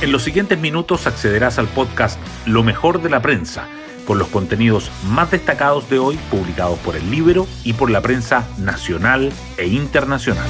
En los siguientes minutos accederás al podcast Lo mejor de la prensa, con los contenidos más destacados de hoy publicados por el libro y por la prensa nacional e internacional.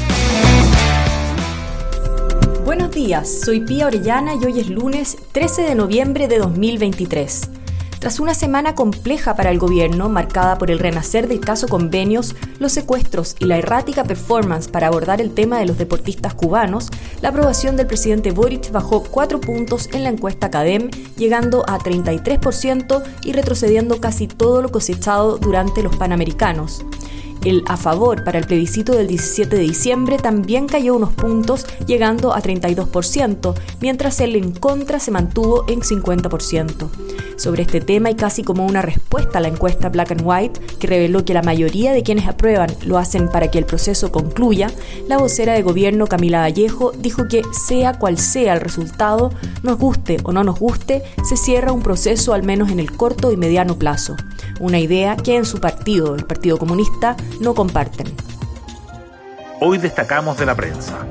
Buenos días, soy Pía Orellana y hoy es lunes 13 de noviembre de 2023. Tras una semana compleja para el gobierno, marcada por el renacer del caso convenios, los secuestros y la errática performance para abordar el tema de los deportistas cubanos, la aprobación del presidente Boric bajó cuatro puntos en la encuesta CADEM, llegando a 33% y retrocediendo casi todo lo cosechado durante los Panamericanos. El a favor para el plebiscito del 17 de diciembre también cayó unos puntos, llegando a 32%, mientras el en contra se mantuvo en 50% sobre este tema y casi como una respuesta a la encuesta Black and White, que reveló que la mayoría de quienes aprueban lo hacen para que el proceso concluya, la vocera de gobierno Camila Vallejo dijo que sea cual sea el resultado, nos guste o no nos guste, se cierra un proceso al menos en el corto y mediano plazo. Una idea que en su partido, el Partido Comunista, no comparten. Hoy destacamos de la prensa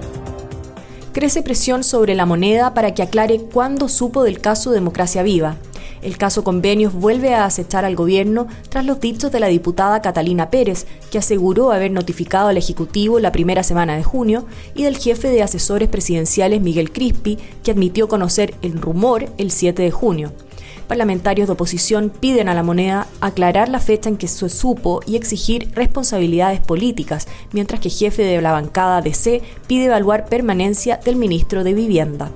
crece presión sobre la moneda para que aclare cuándo supo del caso Democracia Viva. El caso Convenios vuelve a acechar al gobierno tras los dichos de la diputada Catalina Pérez, que aseguró haber notificado al Ejecutivo la primera semana de junio, y del jefe de asesores presidenciales Miguel Crispi, que admitió conocer el rumor el 7 de junio parlamentarios de oposición piden a la moneda aclarar la fecha en que se supo y exigir responsabilidades políticas, mientras que jefe de la bancada DC pide evaluar permanencia del ministro de Vivienda.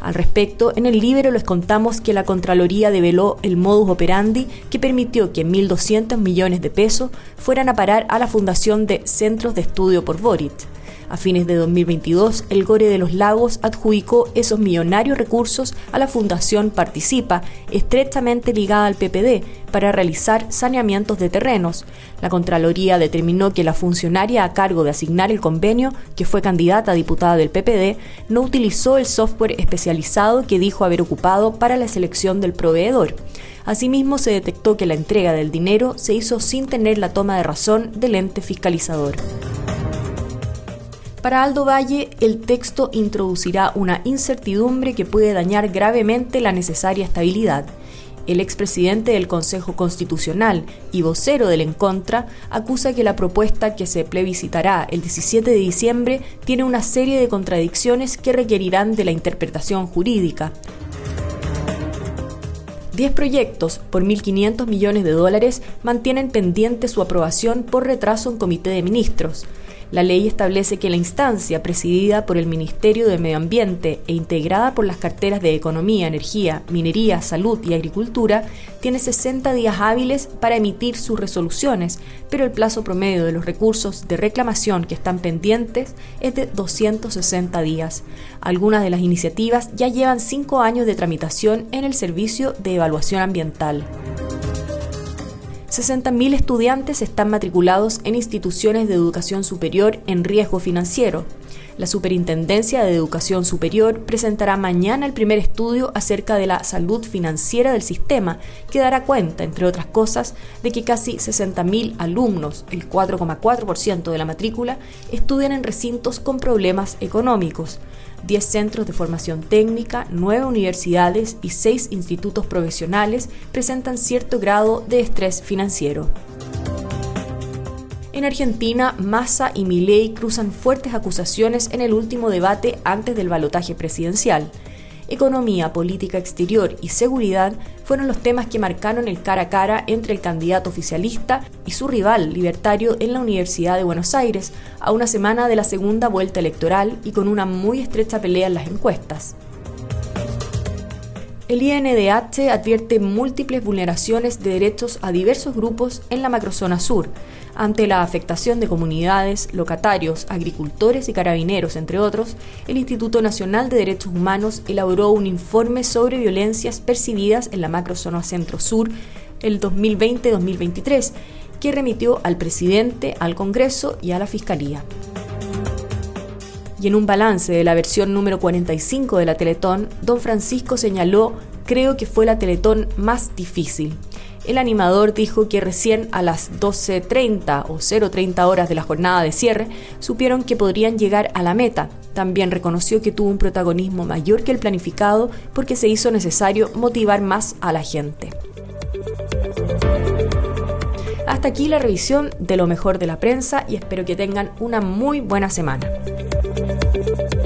Al respecto, en el libro les contamos que la Contraloría develó el modus operandi que permitió que 1.200 millones de pesos fueran a parar a la Fundación de Centros de Estudio por Borit. A fines de 2022, el Gore de los Lagos adjudicó esos millonarios recursos a la Fundación Participa, estrechamente ligada al PPD, para realizar saneamientos de terrenos. La Contraloría determinó que la funcionaria a cargo de asignar el convenio, que fue candidata a diputada del PPD, no utilizó el software especializado que dijo haber ocupado para la selección del proveedor. Asimismo, se detectó que la entrega del dinero se hizo sin tener la toma de razón del ente fiscalizador. Para Aldo Valle, el texto introducirá una incertidumbre que puede dañar gravemente la necesaria estabilidad. El expresidente del Consejo Constitucional y vocero del Encontra acusa que la propuesta que se plebiscitará el 17 de diciembre tiene una serie de contradicciones que requerirán de la interpretación jurídica. Diez proyectos por 1.500 millones de dólares mantienen pendiente su aprobación por retraso en comité de ministros. La ley establece que la instancia presidida por el Ministerio de Medio Ambiente e integrada por las carteras de Economía, Energía, Minería, Salud y Agricultura tiene 60 días hábiles para emitir sus resoluciones, pero el plazo promedio de los recursos de reclamación que están pendientes es de 260 días. Algunas de las iniciativas ya llevan cinco años de tramitación en el Servicio de Evaluación Ambiental. 60.000 estudiantes están matriculados en instituciones de educación superior en riesgo financiero. La Superintendencia de Educación Superior presentará mañana el primer estudio acerca de la salud financiera del sistema, que dará cuenta, entre otras cosas, de que casi 60.000 alumnos, el 4,4% de la matrícula, estudian en recintos con problemas económicos. 10 centros de formación técnica, 9 universidades y 6 institutos profesionales presentan cierto grado de estrés financiero. En Argentina, Massa y Milei cruzan fuertes acusaciones en el último debate antes del balotaje presidencial economía, política exterior y seguridad fueron los temas que marcaron el cara a cara entre el candidato oficialista y su rival libertario en la Universidad de Buenos Aires, a una semana de la segunda vuelta electoral y con una muy estrecha pelea en las encuestas. El INDH advierte múltiples vulneraciones de derechos a diversos grupos en la macrozona sur, ante la afectación de comunidades, locatarios, agricultores y carabineros, entre otros, el Instituto Nacional de Derechos Humanos elaboró un informe sobre violencias percibidas en la macrozona centro-sur el 2020-2023, que remitió al presidente, al Congreso y a la Fiscalía. Y en un balance de la versión número 45 de la Teletón, don Francisco señaló, creo que fue la Teletón más difícil. El animador dijo que recién a las 12.30 o 0.30 horas de la jornada de cierre supieron que podrían llegar a la meta. También reconoció que tuvo un protagonismo mayor que el planificado porque se hizo necesario motivar más a la gente. Hasta aquí la revisión de lo mejor de la prensa y espero que tengan una muy buena semana. Thank you.